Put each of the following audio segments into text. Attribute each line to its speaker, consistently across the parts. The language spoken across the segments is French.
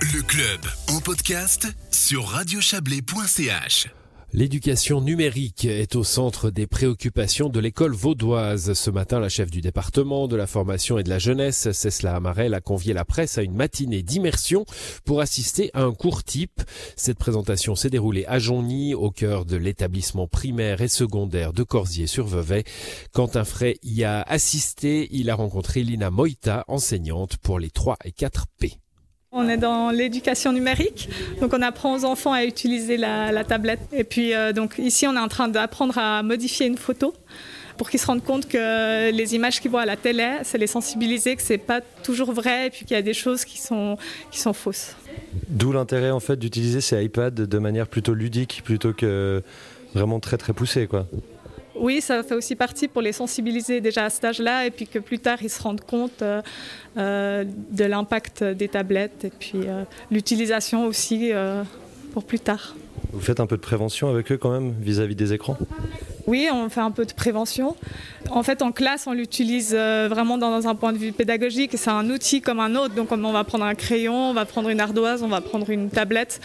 Speaker 1: Le club en podcast sur radiochablais.ch.
Speaker 2: L'éducation numérique est au centre des préoccupations de l'école vaudoise. Ce matin, la chef du département de la formation et de la jeunesse, Cécile Amarel, a convié la presse à une matinée d'immersion pour assister à un cours type. Cette présentation s'est déroulée à Jonny, au cœur de l'établissement primaire et secondaire de Corsier-sur-Vevey. Quentin Frey y a assisté. Il a rencontré Lina Moita, enseignante pour les 3 et 4 P.
Speaker 3: On est dans l'éducation numérique, donc on apprend aux enfants à utiliser la, tablette. Et puis euh, donc ici on est en train d'apprendre à modifier une photo pour qu'ils se rendent compte que les images qu'ils voient à la télé, c'est les sensibiliser, que c'est pas toujours vrai, et puis qu'il y a des choses qui sont, qui sont fausses.
Speaker 4: D'où l'intérêt en fait d'utiliser ces iPads de manière plutôt ludique plutôt que vraiment très très poussée.
Speaker 3: Oui, ça fait aussi partie pour les sensibiliser déjà à cet âge-là et puis que plus tard ils se rendent compte euh, euh, de l'impact des tablettes et puis euh, l'utilisation aussi pour plus tard.
Speaker 4: Vous faites un peu de prévention avec eux quand même vis-à-vis des écrans?
Speaker 3: Oui, on fait un peu de prévention. En fait, en classe, on l'utilise vraiment dans un point de vue pédagogique. C'est un outil comme un autre. Donc, on va prendre un crayon, on va prendre une ardoise, on va prendre une tablette.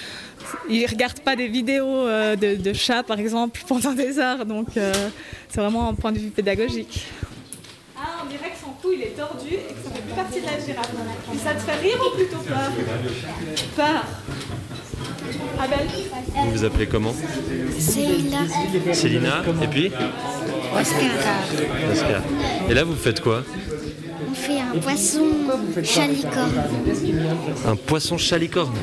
Speaker 3: Ils ne regardent pas des vidéos de, chats, par exemple, pendant des heures. Donc, c'est vraiment un point de vue pédagogique. Ah, on dirait que son cou il est tordu et que ça fait plus partie de la girafe. ça te fait rire ou plutôt peur Peur.
Speaker 4: Vous vous appelez comment
Speaker 5: Célina.
Speaker 4: Célina. Et puis
Speaker 5: Oscar.
Speaker 4: Oscar. Et là, vous faites quoi
Speaker 5: On fait un poisson chalicorne.
Speaker 4: Un poisson chalicorne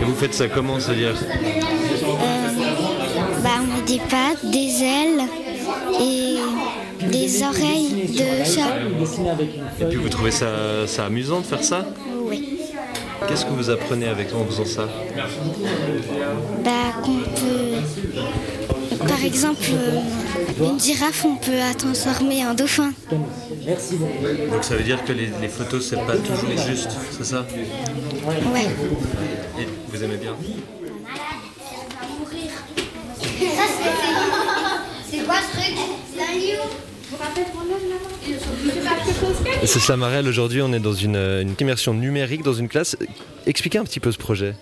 Speaker 4: Et vous faites ça comment, c'est-à-dire
Speaker 5: euh, bah, On met des pattes, des ailes et des oreilles de chat.
Speaker 4: Et puis vous trouvez ça, ça amusant de faire ça. Qu'est-ce que vous apprenez avec en faisant ça
Speaker 5: Bah qu'on peut. Par exemple, euh, une girafe, on peut la transformer en dauphin.
Speaker 4: Donc ça veut dire que les, photos, c'est pas toujours juste, c'est ça
Speaker 5: Ouais.
Speaker 4: Et vous aimez bien
Speaker 5: C'est quoi ce truc?
Speaker 4: C'est Samarel, aujourd'hui on est dans une, une immersion numérique dans une classe. Expliquez un petit peu ce projet.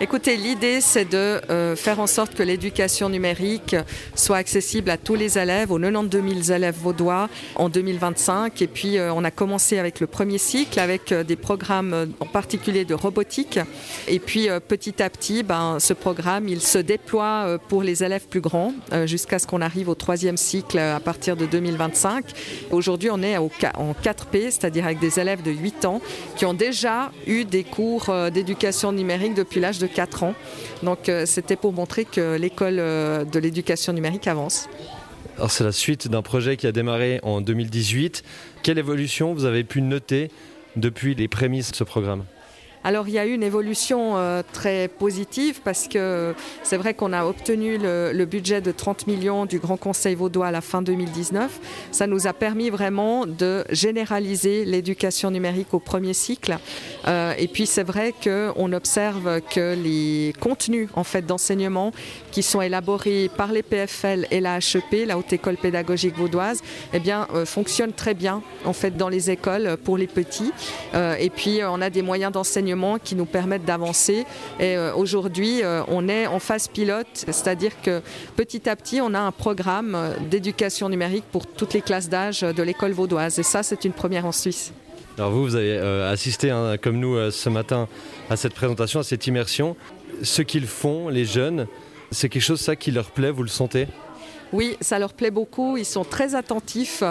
Speaker 6: Écoutez, l'idée, c'est de euh, faire en sorte que l'éducation numérique soit accessible à tous les élèves, aux 92 000 élèves vaudois en 2025. Et puis, euh, on a commencé avec le premier cycle, avec euh, des programmes en particulier de robotique. Et puis, petit à petit, ben, ce programme, il se déploie pour les élèves plus grands, jusqu'à ce qu'on arrive au troisième cycle à partir de 2025. Aujourd'hui, on est en 4P, c'est-à-dire avec des élèves de 8 ans qui ont déjà eu des cours d'éducation numérique depuis l'âge de 4 ans. Donc euh, c'était pour montrer que l'école euh, de l'éducation numérique avance.
Speaker 4: Alors c'est la suite d'un projet qui a démarré en 2018. Quelle évolution vous avez pu noter depuis les prémices de ce programme?
Speaker 6: Alors il y a eu une évolution euh, très positive parce que c'est vrai qu'on a obtenu le, budget de 30 millions du Grand Conseil vaudois à la fin 2019. Ça nous a permis vraiment de généraliser l'éducation numérique au premier cycle. Euh, et puis c'est vrai qu'on observe que les contenus en fait d'enseignement qui sont élaborés par les PFL et la HEP, la Haute École Pédagogique Vaudoise, eh bien euh, fonctionnent très bien en fait dans les écoles pour les petits. et puis on a des moyens d'enseignement qui nous permettent d'avancer. Et euh, aujourd'hui, euh, on est en phase pilote, c'est-à-dire que petit à petit, on a un programme d'éducation numérique pour toutes les classes d'âge de l'école vaudoise. Et ça, c'est une première en Suisse.
Speaker 4: Alors vous, vous avez euh, assisté, hein, comme nous, ce matin, à cette présentation, à cette immersion. Ce qu'ils font, les jeunes, c'est quelque chose ça qui leur plaît, vous le sentez?
Speaker 6: Oui, ça leur plaît beaucoup. Ils sont très attentifs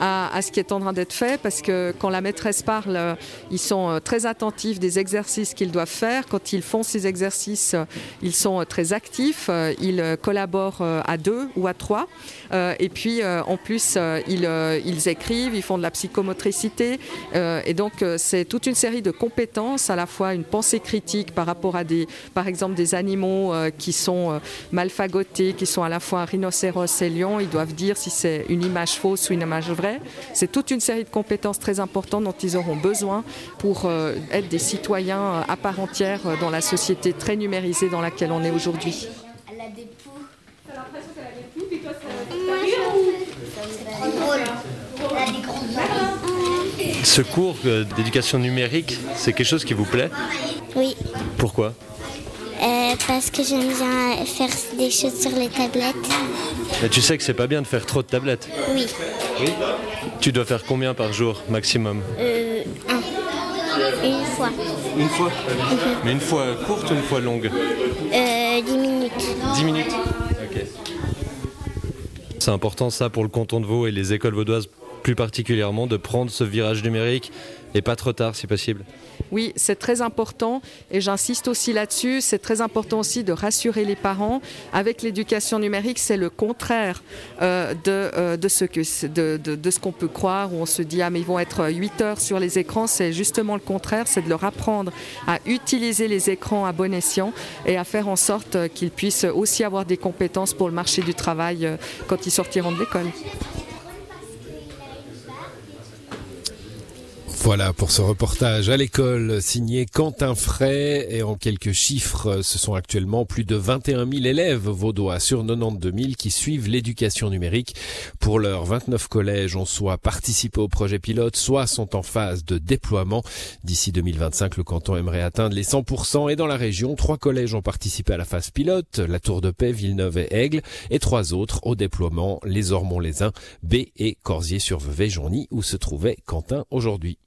Speaker 6: à, ce qui est en train d'être fait parce que quand la maîtresse parle, ils sont euh, très attentifs des exercices qu'ils doivent faire. Quand ils font ces exercices, ils sont très actifs. Ils collaborent à deux ou à trois. Euh, et puis, euh, en plus, ils, écrivent, ils font de la psychomotricité. Et donc, c'est toute une série de compétences, à la fois une pensée critique par rapport à des, par exemple, des animaux qui sont mal fagotés, qui sont à la fois un rhinocéros et Lyon, ils doivent dire si c'est une image fausse ou une image vraie. C'est toute une série de compétences très importantes dont ils auront besoin pour euh, être des citoyens euh, à part entière euh, dans la société très numérisée dans laquelle on est aujourd'hui. Elle a des poux. T'as l'impression qu'elle a des poux, puis toi,
Speaker 4: ça Ce cours d'éducation numérique, c'est quelque chose qui vous plaît?
Speaker 5: Oui.
Speaker 4: Pourquoi?
Speaker 5: Euh, parce que j'aime bien faire des choses sur les tablettes.
Speaker 4: Mais tu sais que c'est pas bien de faire trop de tablettes.
Speaker 5: Oui.
Speaker 4: Tu dois faire combien par jour maximum?
Speaker 5: Euh, un. Une fois.
Speaker 4: Une fois? Mais une fois courte ou une fois longue?
Speaker 5: Euh, 10 minutes.
Speaker 4: 10 minutes Ok. C'est important ça pour le canton de Vaud et les écoles vaudoises plus particulièrement de prendre ce virage numérique et pas trop tard si possible.
Speaker 6: Oui, c'est très important et j'insiste aussi là-dessus. C'est très important aussi de rassurer les parents. Avec l'éducation numérique, c'est le contraire euh, de, euh, de ce de, de, de ce qu'on peut croire où on se dit ah mais ils vont être 8 heures sur les écrans. C'est justement le contraire, c'est de leur apprendre à utiliser les écrans à bon escient et à faire en sorte qu'ils puissent aussi avoir des compétences pour le marché du travail euh, quand ils sortiront de l'école.
Speaker 2: Voilà pour ce reportage à l'école signé Quentin Fray et en quelques chiffres, ce sont actuellement plus de 21 000 élèves vaudois sur 92 000 qui suivent l'éducation numérique. Pour leurs 29 collèges ont soit participé au projet pilote, soit sont en phase de déploiement. D'ici 2025, le canton aimerait atteindre les 100% et dans la région, trois collèges ont participé à la phase pilote, la Tour de Paix, Villeneuve et Aigle et trois autres au déploiement, les Ormonts-les-Uns, B et Corsier-sur-Vevey-Journy où se trouvait Quentin aujourd'hui.